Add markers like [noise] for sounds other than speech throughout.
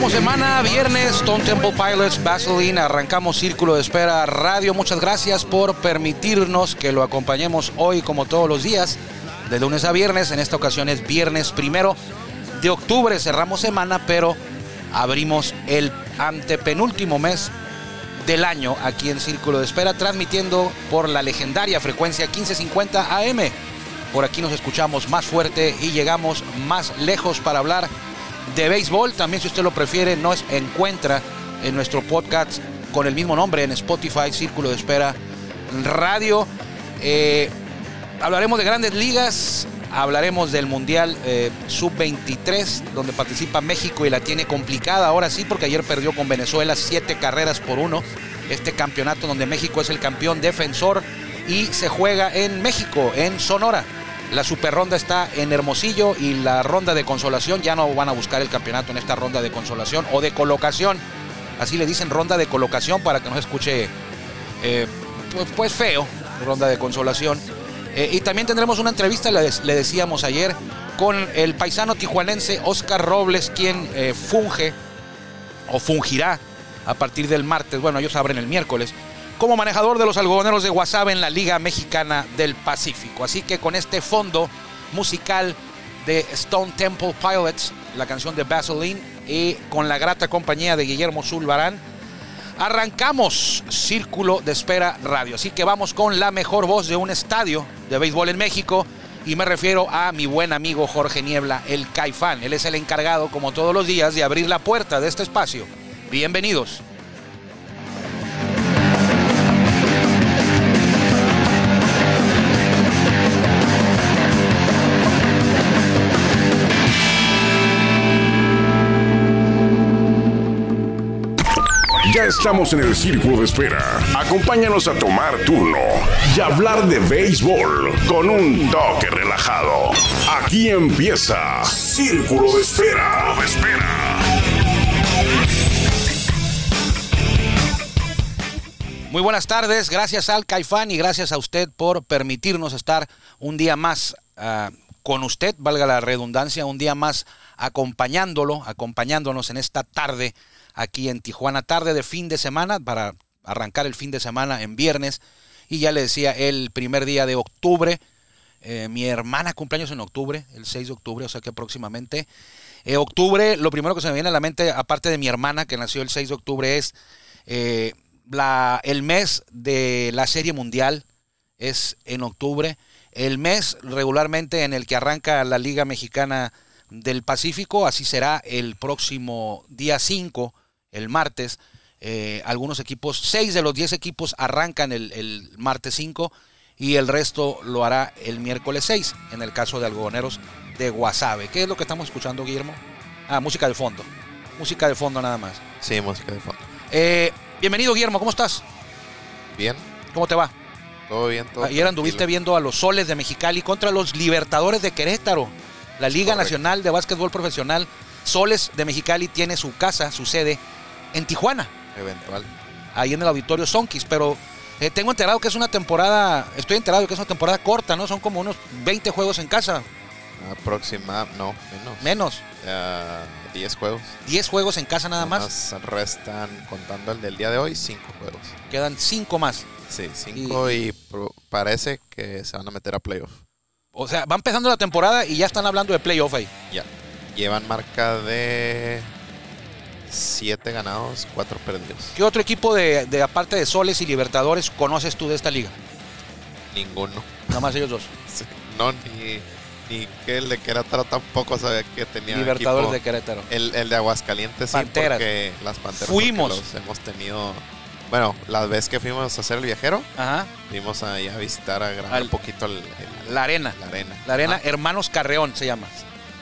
semana, viernes, Stone Temple Pilots, Vaseline, arrancamos Círculo de Espera Radio. Muchas gracias por permitirnos que lo acompañemos hoy como todos los días, de lunes a viernes. En esta ocasión es viernes primero de octubre, cerramos semana, pero abrimos el antepenúltimo mes del año aquí en Círculo de Espera, transmitiendo por la legendaria frecuencia 1550 AM. Por aquí nos escuchamos más fuerte y llegamos más lejos para hablar de béisbol. También, si usted lo prefiere, nos encuentra en nuestro podcast con el mismo nombre en Spotify, Círculo de Espera Radio. Eh, hablaremos de grandes ligas, hablaremos del Mundial eh, Sub-23, donde participa México y la tiene complicada ahora sí, porque ayer perdió con Venezuela siete carreras por uno. Este campeonato donde México es el campeón defensor y se juega en México, en Sonora. La super ronda está en Hermosillo y la ronda de consolación ya no van a buscar el campeonato en esta ronda de consolación o de colocación. Así le dicen ronda de colocación para que no se escuche eh, pues, pues, feo, ronda de consolación. Eh, y también tendremos una entrevista, le, decíamos ayer, con el paisano tijuanense Oscar Robles, quien eh, funge o fungirá a partir del martes. Bueno, ellos abren el miércoles como manejador de los algodoneros de Guasave en la Liga Mexicana del Pacífico. Así que con este fondo musical de Stone Temple Pilots, la canción de Vaseline, y con la grata compañía de Guillermo Zulbarán, arrancamos Círculo de Espera Radio. Así que vamos con la mejor voz de un estadio de béisbol en México. Y me refiero a mi buen amigo Jorge Niebla, el Caifán. Él es el encargado, como todos los días, de abrir la puerta de este espacio. Bienvenidos. Estamos en el círculo de espera. Acompáñanos a tomar turno y hablar de béisbol con un toque relajado. Aquí empieza Círculo de Espera. Espera. Muy buenas tardes, gracias al Caifán y gracias a usted por permitirnos estar un día más uh, con usted, valga la redundancia, un día más acompañándolo, acompañándonos en esta tarde aquí en Tijuana, tarde de fin de semana, para arrancar el fin de semana en viernes. Y ya le decía, el primer día de octubre, eh, mi hermana cumpleaños en octubre, el 6 de octubre, o sea que próximamente. Eh, octubre, lo primero que se me viene a la mente, aparte de mi hermana que nació el 6 de octubre, es eh, la, el mes de la Serie Mundial, es en octubre. El mes regularmente en el que arranca la Liga Mexicana del Pacífico, así será el próximo día 5 el martes. Eh, algunos equipos, seis de los diez equipos arrancan el, martes 5 y el resto lo hará el miércoles 6, en el caso de algodoneros de Guasave. ¿Qué es lo que estamos escuchando, Guillermo? Ah, música de fondo. Música de fondo nada más. Sí, música de fondo. Eh, bienvenido, Guillermo, ¿cómo estás? Bien. ¿Cómo te va? Todo bien, todo Ayer anduviste viendo a los soles de Mexicali contra los Libertadores de Querétaro. La Liga Nacional de Básquetbol Profesional Soles de Mexicali tiene su casa, su sede en Tijuana. Eventual. Ahí en el auditorio Sonkis, pero eh, tengo enterado que es una temporada, estoy enterado que es una temporada corta, ¿no? Son como unos 20 juegos en casa. Aproxima, no, menos. Menos. 10 juegos. 10 juegos en casa nada más. restan, contando el del día de hoy, 5 juegos. Quedan 5 más. Sí, 5 y, parece que se van a meter a playoff. O sea, va empezando la temporada y ya están hablando de playoff ahí. Ya. Llevan marca de Siete ganados, cuatro perdidos. ¿Qué otro equipo de, aparte de Soles y Libertadores conoces tú de esta liga? Ninguno. Nada más ellos dos. [laughs] no, ni, ni que el de Querétaro tampoco sabía que tenía. Libertadores de Querétaro. El, el, de Aguascalientes Panteras. sí, porque las Panteras. Fuimos. Los hemos tenido. Bueno, la vez que fuimos a hacer el viajero, Ajá. fuimos ahí a visitar, a grabar un poquito el, la arena. La arena. La arena Hermanos Carreón se llama.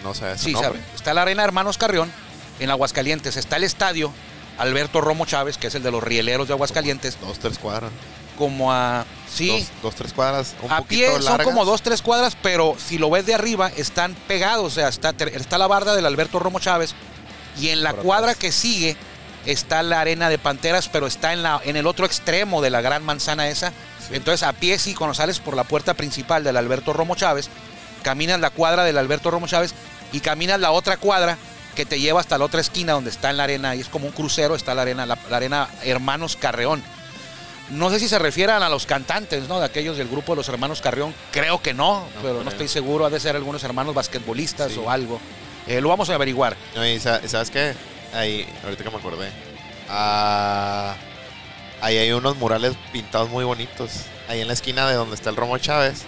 No sé. Sí, sabe. Está la arena Hermanos Carreón en Aguascalientes está el estadio Alberto Romo Chávez, que es el de los rieleros de Aguascalientes. Dos, tres cuadras. Como a. Sí. Dos, tres cuadras. Un a pie son como dos, tres cuadras, pero si lo ves de arriba, están pegados. O sea, está, está la barda del Alberto Romo Chávez. Y en la cuadra que sigue está la arena de Panteras, pero está en, la, en el otro extremo de la gran manzana esa. Entonces, a pie, sí, cuando sales por la puerta principal del Alberto Romo Chávez, caminas la cuadra del Alberto Romo Chávez y caminas la otra cuadra que te lleva hasta la otra esquina donde está en la arena, y es como un crucero, está la arena, la, arena Hermanos Carreón. No sé si se refieran a los cantantes, ¿no? De aquellos del grupo de los hermanos Carreón. Creo que no, pero no estoy seguro. Ha de ser algunos hermanos basquetbolistas o algo. Eh, lo vamos a averiguar. y ¿Sabes qué? Ahí, ahorita que me acordé. Ah, ahí hay unos murales pintados muy bonitos. Ahí en la esquina de donde está el Romo Chávez,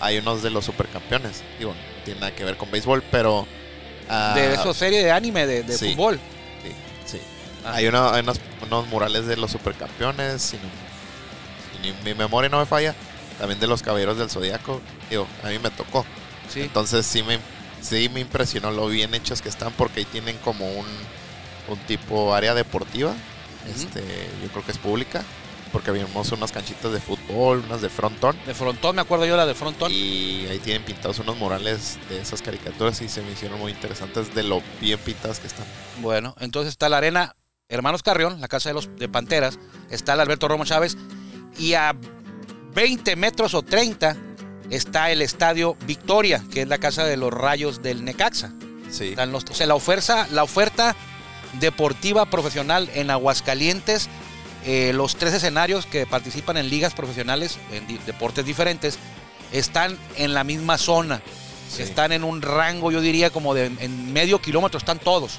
hay unos de los supercampeones. Digo, no tiene nada que ver con béisbol, pero de eso serie de anime de, fútbol. Sí, sí. Ah. Hay, unos, murales de los supercampeones, si, mi memoria no me falla, también de los caballeros del zodiaco. Digo, a mí me tocó. Entonces sí me, sí me impresionó lo bien hechos que están porque ahí tienen como un, un tipo área deportiva. Este, yo creo que es pública porque vimos unas canchitas de fútbol, unas de frontón. De frontón, me acuerdo yo la de frontón. Y ahí tienen pintados unos murales de esas caricaturas y se me hicieron muy interesantes de lo bien pintadas que están. Bueno, entonces está la arena Hermanos Carrión, la casa de los de Panteras, está el Alberto Romo Chávez y a 20 metros o 30 está el estadio Victoria, que es la casa de los rayos del Necaxa. Sí. o sea, la oferta, la oferta deportiva profesional en Aguascalientes eh, los tres escenarios que participan en ligas profesionales, en deportes diferentes, están en la misma zona. Están en un rango, yo diría, como de en medio kilómetro, están todos.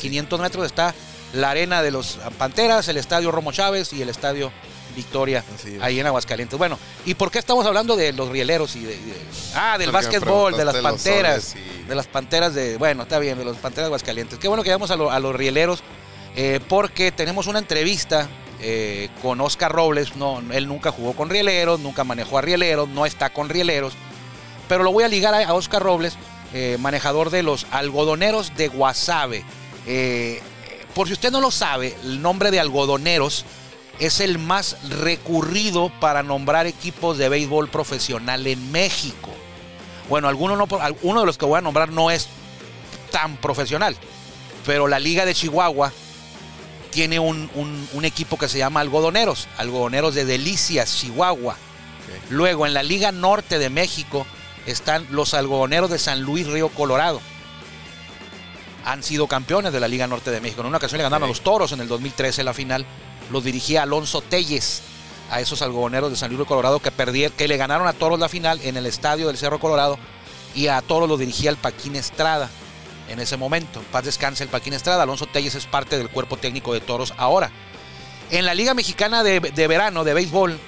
500 metros está la arena de los Panteras, el estadio Romo Chávez y el estadio Victoria, ahí en Aguascalientes. Bueno, ¿y por qué estamos hablando de los rieleros y de, ah, del básquetbol, de las panteras, de las panteras de, bueno, está bien, de los panteras de Aguascalientes. Qué bueno que vamos a, los rieleros, eh, porque tenemos una entrevista eh, con Oscar Robles. No, él nunca jugó con Rieleros, nunca manejó a Rieleros, no está con Rieleros. Pero lo voy a ligar a, Oscar Robles, eh, manejador de los algodoneros de Guasave. Por si usted no lo sabe, el nombre de algodoneros es el más recurrido para nombrar equipos de béisbol profesional en México. Bueno, alguno, no, uno de los que voy a nombrar no es tan profesional, pero la Liga de Chihuahua tiene un, equipo que se llama Algodoneros, Algodoneros de Delicias, Chihuahua. Luego en la Liga Norte de México están los Algodoneros de San Luis Río Colorado. Han sido campeones de la Liga Norte de México. En una ocasión le ganaron a los Toros en el 2013 la final. Los dirigía Alonso Telles a esos algodoneros de San Luis Río Colorado que perdieron, que le ganaron a Toros la final en el estadio del Cerro Colorado y a Toros los dirigía el Paquín Estrada en ese momento. Paz descanse el Paquín Estrada. Alonso Telles es parte del cuerpo técnico de Toros ahora. En la Liga Mexicana de, Verano de Béisbol,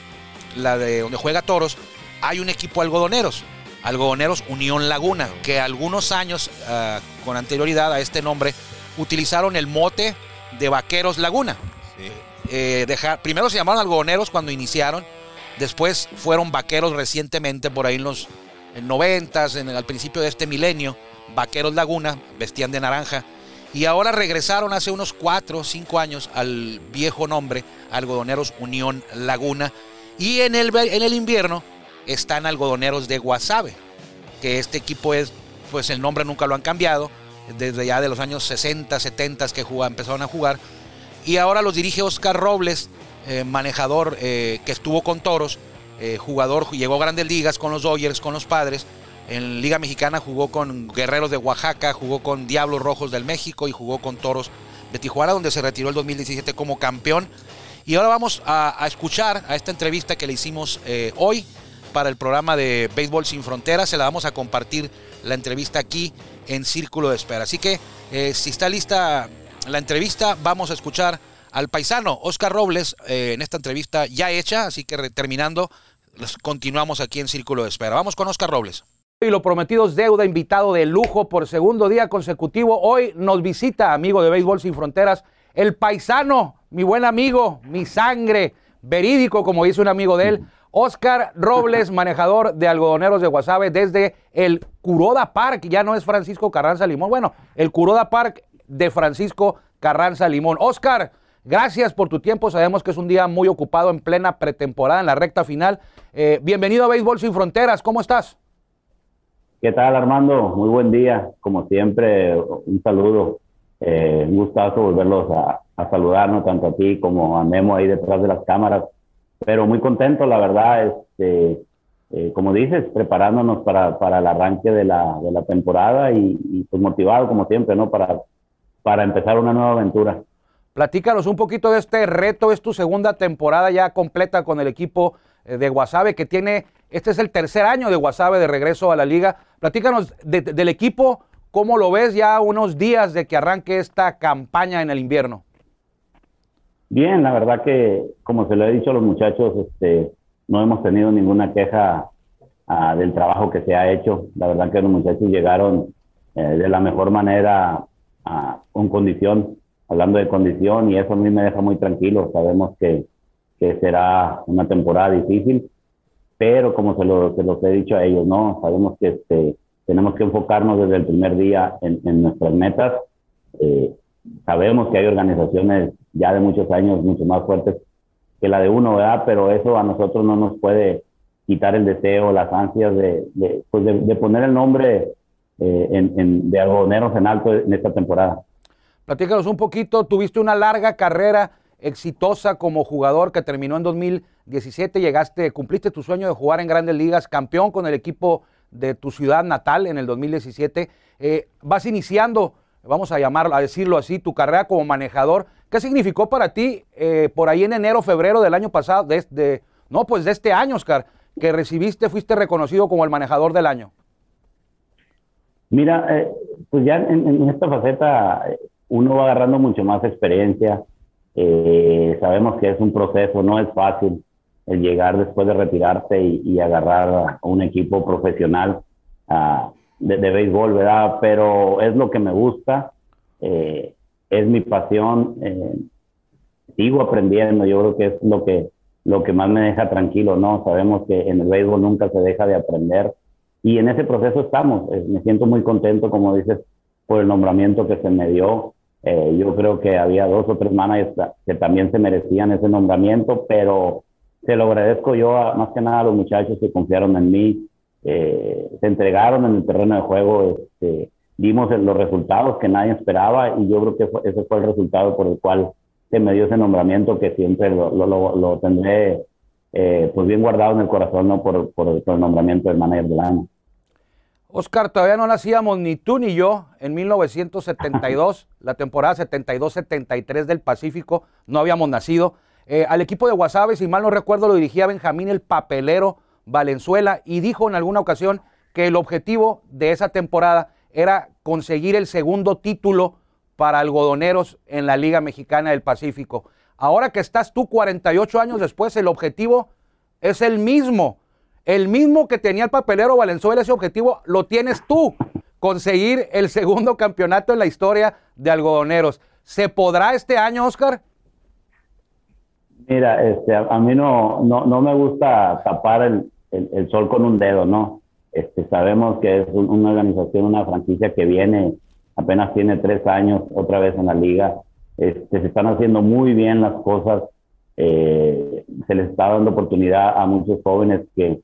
la de donde juega Toros, hay un equipo algodoneros. Algodoneros Unión Laguna, que algunos años ah, con anterioridad a este nombre utilizaron el mote de Vaqueros Laguna. Eh, primero se llamaron algodoneros cuando iniciaron, después fueron vaqueros recientemente, por ahí en los 90 en al principio de este milenio. Vaqueros Laguna, vestían de naranja. Y ahora regresaron hace unos 4 o 5 años al viejo nombre, Algodoneros Unión Laguna. Y en el, en el invierno están Algodoneros de Guasave, que este equipo es, pues el nombre nunca lo han cambiado, desde ya de los años 60, 70 que empezaron a jugar. Y ahora los dirige Oscar Robles, eh, manejador eh, que estuvo con Toros, eh, jugador, llegó a grandes ligas con los Dodgers, con los padres en Liga Mexicana jugó con Guerreros de Oaxaca, jugó con Diablos Rojos del México y jugó con Toros de Tijuana, donde se retiró el 2017 como campeón. Y ahora vamos a, escuchar a esta entrevista que le hicimos hoy para el programa de Béisbol Sin Fronteras. Se la vamos a compartir la entrevista aquí en Círculo de Espera. Así que si está lista la entrevista, vamos a escuchar al paisano Oscar Robles eh, en esta entrevista ya hecha. Así que terminando, continuamos aquí en Círculo de Espera. Vamos con Oscar Robles. Y lo prometido es deuda, invitado de lujo por segundo día consecutivo. Hoy nos visita, amigo de Béisbol Sin Fronteras, el paisano, mi buen amigo, mi sangre, verídico, como dice un amigo de él, Oscar Robles, manejador de algodoneros de Guasave desde el Curoda Park, ya no es Francisco Carranza Limón, bueno, el Curoda Park de Francisco Carranza Limón. Oscar, gracias por tu tiempo, sabemos que es un día muy ocupado en plena pretemporada, en la recta final. Eh, bienvenido a Béisbol Sin Fronteras, ¿cómo estás? ¿Qué tal, Armando? Muy buen día. Como siempre, un saludo. Eh, un gustazo volverlos a, saludarnos, tanto a ti como a Memo ahí detrás de las cámaras. Pero muy contento, la verdad, este, eh, como dices, preparándonos para, para el arranque de la, temporada y, y, pues motivado, como siempre, ¿no? Para, para empezar una nueva aventura. Platícanos un poquito de este reto, es tu segunda temporada ya completa con el equipo eh, de Guasave que tiene, este es el tercer año de Guasave de regreso a la liga. Platícanos del equipo, ¿cómo lo ves ya unos días de que arranque esta campaña en el invierno? Bien, la verdad que como se lo he dicho a los muchachos, este, no hemos tenido ninguna queja ah, del trabajo que se ha hecho. La verdad que los muchachos llegaron eh, de la mejor manera uh, con condición, hablando de condición, y eso a mí me deja muy tranquilo. Sabemos que, que será una temporada difícil, pero como se, lo, se los he dicho a ellos, ¿no? Sabemos que este, tenemos que enfocarnos desde el primer día en, nuestras metas. Eh, sabemos que hay organizaciones ya de muchos años mucho más fuertes que la de uno, ¿verdad? Pero eso a nosotros no nos puede quitar el deseo, las ansias de, de, pues de poner el nombre eh, de algodoneros en alto en esta temporada. Platícanos un poquito, tuviste una larga carrera exitosa como jugador que terminó en 2017, llegaste, cumpliste tu sueño de jugar en grandes ligas, campeón con el equipo de tu ciudad natal en el 2017, eh, vas iniciando, vamos a llamarlo, a decirlo así, tu carrera como manejador. ¿Qué significó para ti eh, por ahí en enero, febrero del año pasado, de, no, pues de este año, Oscar, que recibiste, fuiste reconocido como el manejador del año? Mira, eh, pues ya en, esta faceta eh, uno va agarrando mucho más experiencia. Eh, sabemos que es un proceso, no es fácil el llegar después de retirarse y, agarrar a un equipo profesional uh, de, de, béisbol, ¿verdad? Pero es lo que me gusta, es mi pasión. sigo aprendiendo, yo creo que es lo que, lo que más me deja tranquilo, ¿no? Sabemos que en el béisbol nunca se deja de aprender y en ese proceso estamos. Eh, me siento muy contento, como dices, por el nombramiento que se me dio. Eh, yo creo que había dos o tres managers que también se merecían ese nombramiento, pero se lo agradezco yo más que nada a los muchachos que confiaron en mí, eh, se entregaron en el terreno de juego, este, vimos los resultados que nadie esperaba y yo creo que ese fue el resultado por el cual se me dio ese nombramiento que siempre lo, lo, lo tendré pues bien guardado en el corazón ¿no? por, por, por el nombramiento del manager del año. Oscar, todavía no nacíamos ni tú ni yo en 1972, [laughs] la temporada 72-73 del Pacífico, no habíamos nacido. Eh, al equipo de Guasave, si mal no recuerdo, lo dirigía Benjamín el Papelero Valenzuela y dijo en alguna ocasión que el objetivo de esa temporada era conseguir el segundo título para algodoneros en la Liga Mexicana del Pacífico. Ahora que estás tú 48 años después, el objetivo es el mismo el mismo que tenía el papelero Valenzuela, ese objetivo lo tienes tú, conseguir el segundo [laughs] campeonato en la historia de algodoneros. ¿Se podrá este año, Oscar? Mira, este, a, mí no, no, me gusta tapar el, sol con un dedo, ¿no? Este, sabemos que es una organización, una franquicia que viene, apenas tiene tres años otra vez en la liga. Este, se están haciendo muy bien las cosas. Eh, se les está dando oportunidad a muchos jóvenes que,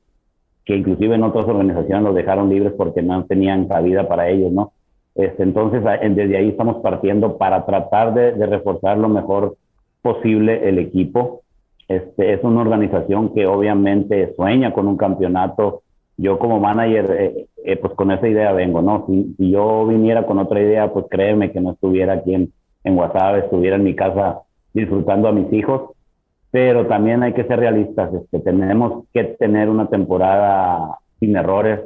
que inclusive en otras organizaciones los dejaron libres porque no tenían cabida para ellos, ¿no? Este, entonces, desde ahí estamos partiendo para tratar de, reforzar lo mejor posible el equipo. Este, es una organización que obviamente sueña con un campeonato. Yo como manager, eh, eh, pues con esa idea vengo, ¿no? Si, yo viniera con otra idea, pues créeme que no estuviera aquí en, en WhatsApp, estuviera en mi casa disfrutando a mis hijos pero también hay que ser realistas. Este, tenemos que tener una temporada sin errores,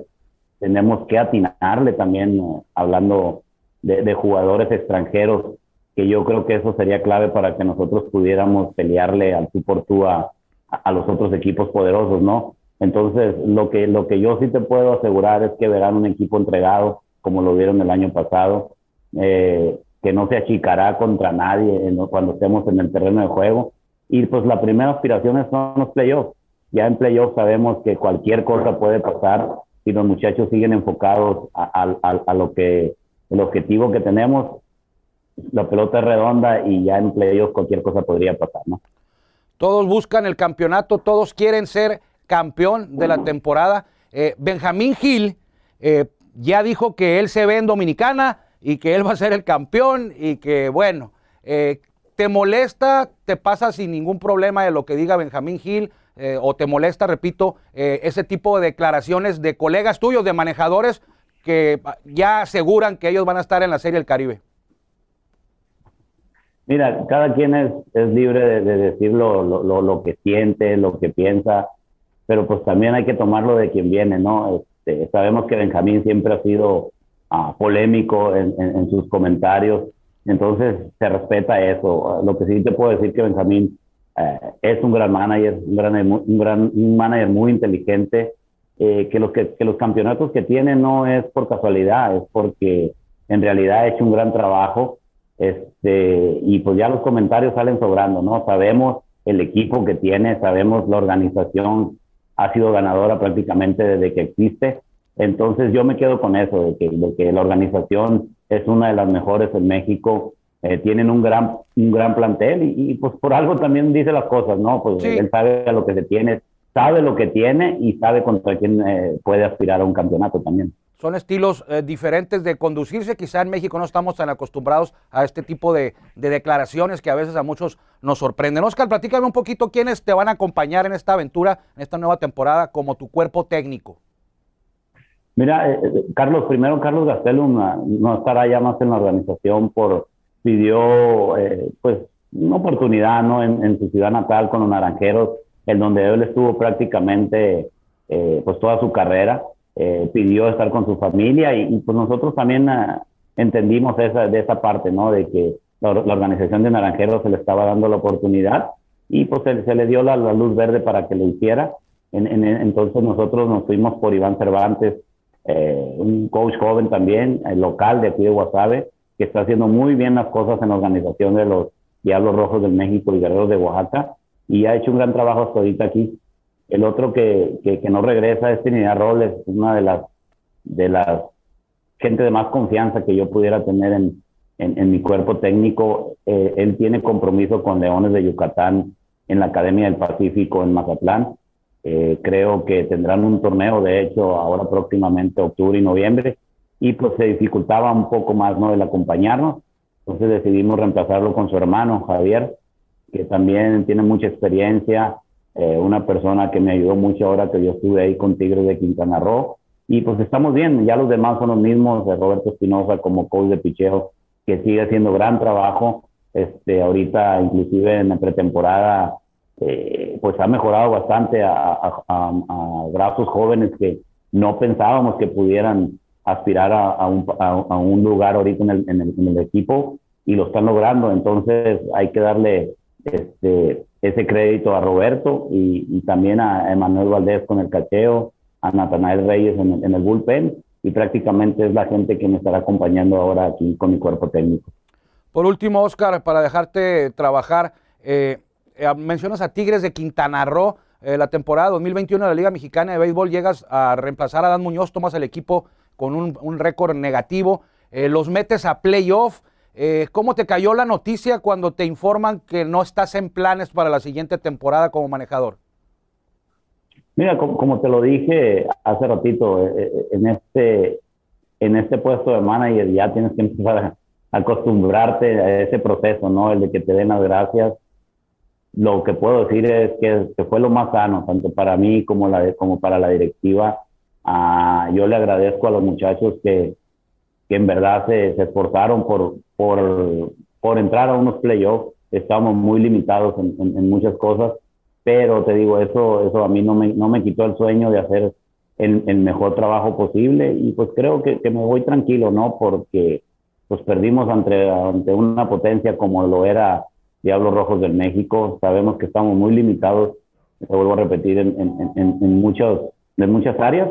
tenemos que atinarle también, eh, hablando de, jugadores extranjeros, que yo creo que eso sería clave para que nosotros pudiéramos pelearle al tú por tú a, los otros equipos poderosos, ¿no? Entonces, lo que, lo que yo sí te puedo asegurar es que verán un equipo entregado, como lo vieron el año pasado, eh, que no se achicará contra nadie cuando estemos en el terreno de juego y pues la primera aspiración son los playoffs. Ya en playoffs sabemos que cualquier cosa puede pasar si los muchachos siguen enfocados a, lo que, el objetivo que tenemos. La pelota es redonda y ya en playoffs cualquier cosa podría pasar, ¿no? Todos buscan el campeonato, todos quieren ser campeón de la temporada. Eh, Benjamín Gil eh, ya dijo que él se ve en Dominicana y que él va a ser el campeón y que, bueno, eh, ¿Te molesta, te pasa sin ningún problema de lo que diga Benjamín Gil? Eh, o te molesta, repito, eh, ese tipo de declaraciones de colegas tuyos, de manejadores, que ya aseguran que ellos van a estar en la Serie del Caribe? Mira, cada quien es, libre de, decir lo, lo, lo, que siente, lo que piensa, pero pues también hay que tomarlo de quien viene, ¿no? Este, sabemos que Benjamín siempre ha sido ah, polémico en, en, sus comentarios, entonces se respeta eso. Lo que sí te puedo decir que Benjamín eh, es un gran manager, un gran, un gran un manager muy inteligente, eh, que, los que, los campeonatos que tiene no es por casualidad, es porque en realidad ha hecho un gran trabajo este, y pues ya los comentarios salen sobrando, ¿no? Sabemos el equipo que tiene, sabemos la organización ha sido ganadora prácticamente desde que existe. Entonces yo me quedo con eso, de que, de que la organización es una de las mejores en México. Eh, tienen un gran, un gran plantel y, pues por algo también dice las cosas, ¿no? Pues él sabe a lo que se tiene, sabe lo que tiene y sabe contra quién eh, puede aspirar a un campeonato también son estilos eh, diferentes de conducirse. Quizá en México no estamos tan acostumbrados a este tipo de, declaraciones que a veces a muchos nos sorprenden. Oscar, platícame un poquito quiénes te van a acompañar en esta aventura, en esta nueva temporada, como tu cuerpo técnico. Mira, eh, eh, Carlos, primero Carlos Gastelum no estará ya más en la organización por pidió pues una oportunidad ¿no? En, su ciudad natal con los Naranjeros, en donde él estuvo prácticamente pues toda su carrera. Eh, pidió estar con su familia y, pues nosotros también ah, entendimos esa, de esa parte, ¿no? De que la, organización de Naranjeros se le estaba dando la oportunidad y pues se, le dio la, luz verde para que lo hiciera. En, entonces nosotros nos fuimos por Iván Cervantes, eh, un coach joven también, local de aquí de Guasave, que está haciendo muy bien las cosas en la organización de los Diablos Rojos del México y Guerreros de Oaxaca y ha hecho un gran trabajo hasta ahorita aquí. El otro que, que, no regresa es Trinidad Robles, una de las, de las gente de más confianza que yo pudiera tener en, en, mi cuerpo técnico. Eh, él tiene compromiso con Leones de Yucatán en la Academia del Pacífico en Mazatlán. Eh, creo que tendrán un torneo, de hecho, ahora próximamente, octubre y noviembre, y pues se dificultaba un poco más ¿no? el acompañarnos. Entonces decidimos reemplazarlo con su hermano, Javier, que también tiene mucha experiencia, eh, una persona que me ayudó mucho ahora que yo estuve ahí con Tigres de Quintana Roo. Y pues estamos bien, ya los demás son los mismos, de Roberto Espinosa como coach de picheo, que sigue haciendo gran trabajo. Este, ahorita, inclusive en la pretemporada, eh, pues ha mejorado bastante a, a, brazos jóvenes que no pensábamos que pudieran aspirar a, un, lugar ahorita en el equipo y lo están logrando. Entonces hay que darle este, ese crédito a Roberto y, también a Emanuel Valdés con el cacheo, a Natanael Reyes en el, bullpen y prácticamente es la gente que me estará acompañando ahora aquí con mi cuerpo técnico. Por último, Oscar, para dejarte trabajar, eh, eh, mencionas a Tigres de Quintana Roo. Eh, la temporada 2021 de la Liga Mexicana de Béisbol llegas a reemplazar a Dan Muñoz, tomas el equipo con un, récord negativo, los metes a playoff. Eh, ¿Cómo te cayó la noticia cuando te informan que no estás en planes para la siguiente temporada como manejador? Mira, como, te lo dije hace ratito, eh, eh, en este, en este puesto de manager ya tienes que empezar a acostumbrarte a ese proceso, ¿no? El de que te den las gracias. Lo que puedo decir es que, fue lo más sano, tanto para mí como, la, como para la directiva. Ah, yo le agradezco a los muchachos que, que en verdad se, se esforzaron por, por, por entrar a unos playoffs. Estamos muy limitados en, en, muchas cosas, pero te digo, eso, eso a mí no me, no me quitó el sueño de hacer el, el mejor trabajo posible y pues creo que, que, me voy tranquilo, ¿no? Porque pues perdimos ante, ante una potencia como lo era Diablos Rojos del México. Sabemos que estamos muy limitados, te vuelvo a repetir, en, en, en, muchos, en muchas áreas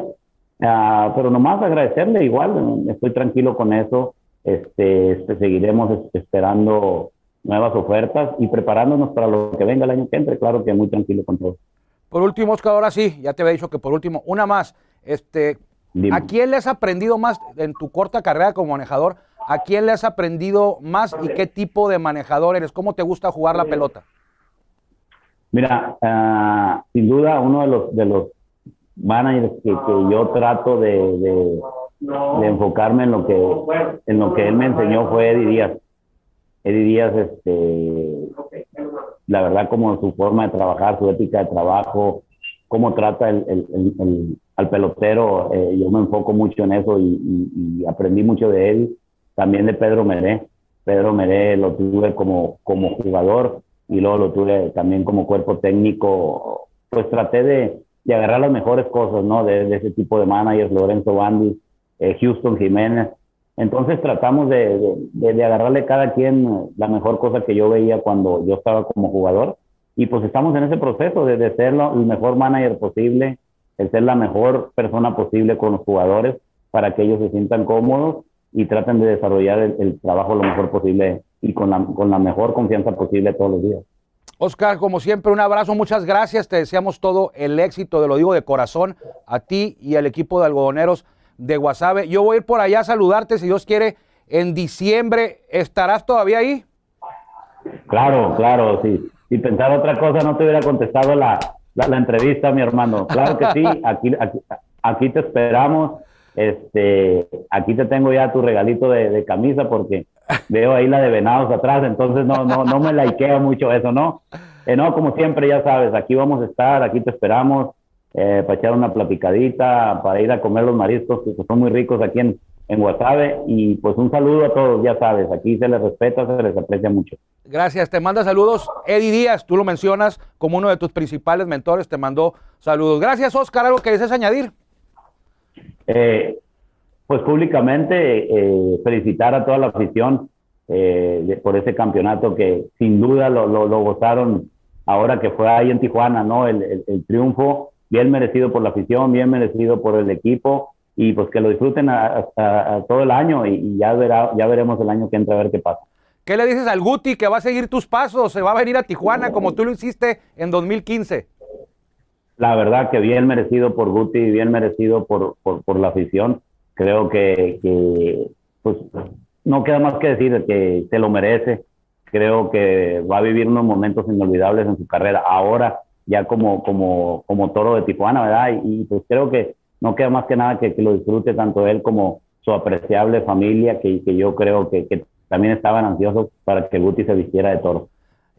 Ah, pero nomás agradecerle igual, estoy tranquilo con eso. Este, este, seguiremos esperando nuevas ofertas y preparándonos para lo que venga el año que entre. Claro que muy tranquilo con todo. Por último, Oscar, ahora sí, ya te había dicho que por último, una más. Este, ¿A quién le has aprendido más en tu corta carrera como manejador? ¿A quién le has aprendido más y qué tipo de manejador eres? ¿Cómo te gusta jugar la pelota? Mira, ah, sin duda uno de los, de los managers que, que yo trato de, de, enfocarme en lo que en lo que él me enseñó fue Eddie Díaz. Eddie Díaz, este, la verdad, como su forma de trabajar, su ética de trabajo, cómo trata el, el, al pelotero, eh, yo me enfoco mucho en eso y, y, aprendí mucho de él, también de Pedro Meré. Pedro Meré lo tuve como, como jugador y luego lo tuve también como cuerpo técnico, pues traté de, de agarrar las mejores cosas, ¿no? De, ese tipo de managers, Lorenzo Bandi, eh, Houston Jiménez. Entonces tratamos de, de, de, agarrarle cada quien la mejor cosa que yo veía cuando yo estaba como jugador. Y pues estamos en ese proceso de, de ser el mejor manager posible, de ser la mejor persona posible con los jugadores para que ellos se sientan cómodos y traten de desarrollar el, el trabajo lo mejor posible y con la, con la mejor confianza posible todos los días. Oscar, como siempre, un abrazo, muchas gracias. Te deseamos todo el éxito, de lo digo de corazón, a ti y al equipo de algodoneros de Guasave. Yo voy a ir por allá a saludarte, si Dios quiere, en diciembre. ¿Estarás todavía ahí? Claro, claro, sí. Si pensaba otra cosa, no te hubiera contestado la, la, entrevista, mi hermano. Claro que sí, aquí, aquí, aquí, te esperamos. Este, aquí te tengo ya tu regalito de, de camisa porque [laughs] veo ahí la de venados atrás, entonces no, no, no me laikea mucho eso, ¿no? Eh, no, como siempre, ya sabes, aquí vamos a estar, aquí te esperamos eh, para echar una platicadita, para ir a comer los mariscos que son muy ricos aquí en, en Guasave y pues un saludo a todos, ya sabes, aquí se les respeta, se les aprecia mucho. Gracias, te manda saludos Eddie Díaz, tú lo mencionas como uno de tus principales mentores, te mandó saludos. Gracias Oscar, ¿algo que desees añadir? Eh, pues públicamente eh, felicitar a toda la afición eh, por ese campeonato que sin duda lo, gozaron ahora que fue ahí en Tijuana, ¿no? El, triunfo bien merecido por la afición, bien merecido por el equipo y pues que lo disfruten todo el año y, ya, verá, ya veremos el año que entra a ver qué pasa. ¿Qué le dices al Guti que va a seguir tus pasos, se va a venir a Tijuana como tú lo hiciste en 2015? La verdad que bien merecido por Guti, bien merecido por, por, por la afición creo que, que, pues no queda más que decir que se lo merece. Creo que va a vivir unos momentos inolvidables en su carrera ahora, ya como, como, como toro de Tijuana, ¿verdad? Y, pues creo que no queda más que nada que, que, lo disfrute tanto él como su apreciable familia, que, que yo creo que, que, también estaban ansiosos para que Guti se vistiera de toro.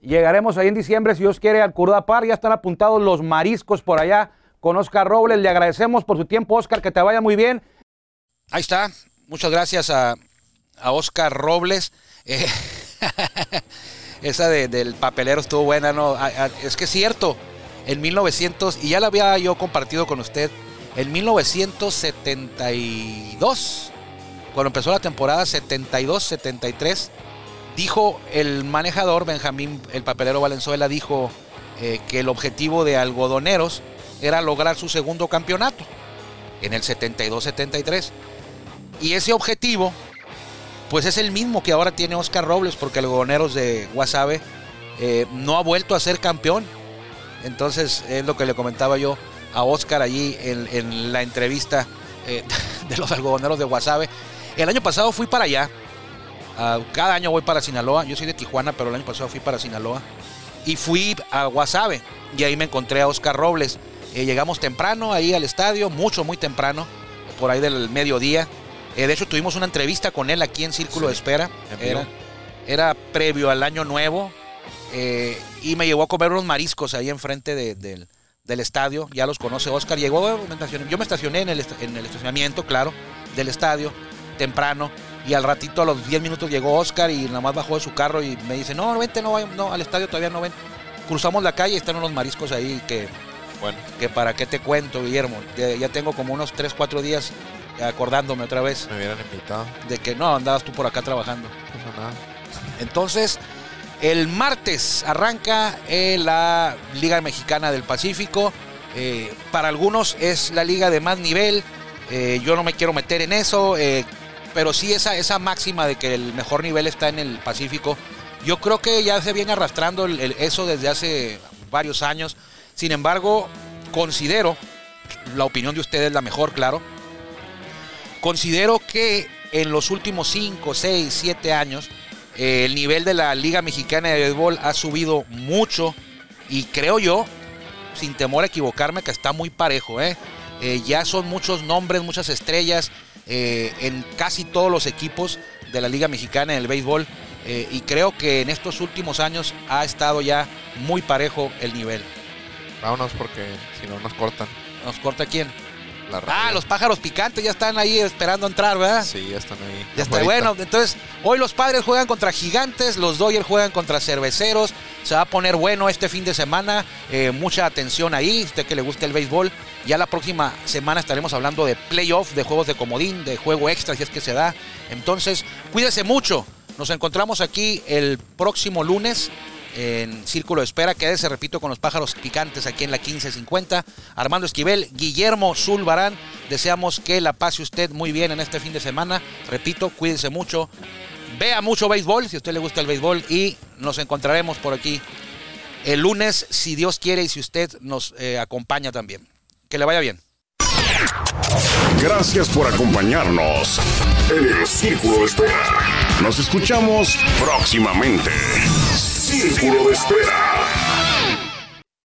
Llegaremos ahí en diciembre, si Dios quiere, al Par. Ya están apuntados los mariscos por allá con Oscar Robles. Le agradecemos por su tiempo, Oscar, que te vaya muy bien. Ahí está. Muchas gracias a, Oscar Robles. Eh, [laughs] esa del papelero estuvo buena, ¿no? es que es cierto. En 1900, y ya la había yo compartido con usted, en 1972, cuando empezó la temporada 72-73, dijo el manejador Benjamín, el papelero Valenzuela, dijo eh, que el objetivo de algodoneros era lograr su segundo campeonato en el 72-73. Y ese objetivo, pues es el mismo que ahora tiene Oscar Robles, porque el Goneros de Guasave eh, no ha vuelto a ser campeón. Entonces, es lo que le comentaba yo a Oscar allí en, la entrevista eh, [laughs] de los algodoneros de Guasave. El año pasado fui para allá. Cada año voy para Sinaloa. Yo soy de Tijuana, pero el año pasado fui para Sinaloa. Y fui a Guasave. Y ahí me encontré a Oscar Robles. Eh, llegamos temprano ahí al estadio, mucho, muy temprano, por ahí del mediodía. Eh, de hecho, tuvimos una entrevista con él aquí en Círculo de Espera. Era, previo al año nuevo. Eh, y me llevó a comer unos mariscos ahí enfrente del, estadio. Ya los conoce Oscar. Llegó, yo me estacioné en el, estacionamiento, claro, del estadio, temprano. Y al ratito, a los 10 minutos, llegó Oscar y nada más bajó de su carro y me dice, no, vente, no, no, al estadio todavía no ven. Cruzamos la calle y están unos mariscos ahí que, bueno. que para qué te cuento, Guillermo. Ya tengo como unos 3, 4 días acordándome otra vez. Me hubieran invitado. De que no, andabas tú por acá trabajando. Entonces, el martes arranca eh, la Liga Mexicana del Pacífico. Eh, para algunos es la liga de más nivel. Eh, yo no me quiero meter en eso, pero sí esa, esa máxima de que el mejor nivel está en el Pacífico. Yo creo que ya se viene arrastrando eso desde hace varios años. Sin embargo, considero, la opinión de ustedes es la mejor, claro, Considero que en los últimos 5, 6, 7 años eh, el nivel de la Liga Mexicana de Béisbol ha subido mucho y creo yo, sin temor a equivocarme, que está muy parejo. ¿eh? Eh, ya son muchos nombres, muchas estrellas en casi todos los equipos de la Liga Mexicana del Béisbol y creo que en estos últimos años ha estado ya muy parejo el nivel. Vámonos porque si no nos cortan. ¿Nos corta quién? Ah, los pájaros picantes ya están ahí esperando entrar, ¿verdad? Sí, ya están ahí. Ya está bueno. Entonces, hoy los padres juegan contra gigantes, los Dodgers juegan contra cerveceros. Se va a poner bueno este fin de semana. Eh, mucha atención ahí, usted que le guste el béisbol. Ya la próxima semana estaremos hablando de playoff, de juegos de comodín, de juego extra, si es que se da. Entonces, cuídese mucho. Nos encontramos aquí el próximo lunes en Círculo de Espera. Quédese, repito, con los pájaros picantes aquí en la 1550. Armando Esquivel, Guillermo Zulbarán. Deseamos que la pase usted muy bien en este fin de semana. Repito, cuídense mucho. Vea mucho béisbol, si a usted le gusta el béisbol. Y nos encontraremos por aquí el lunes, si Dios quiere y si usted nos eh, acompaña también. Que le vaya bien. Gracias por acompañarnos en el Círculo de Espera. Nos escuchamos próximamente. Círculo de Espera.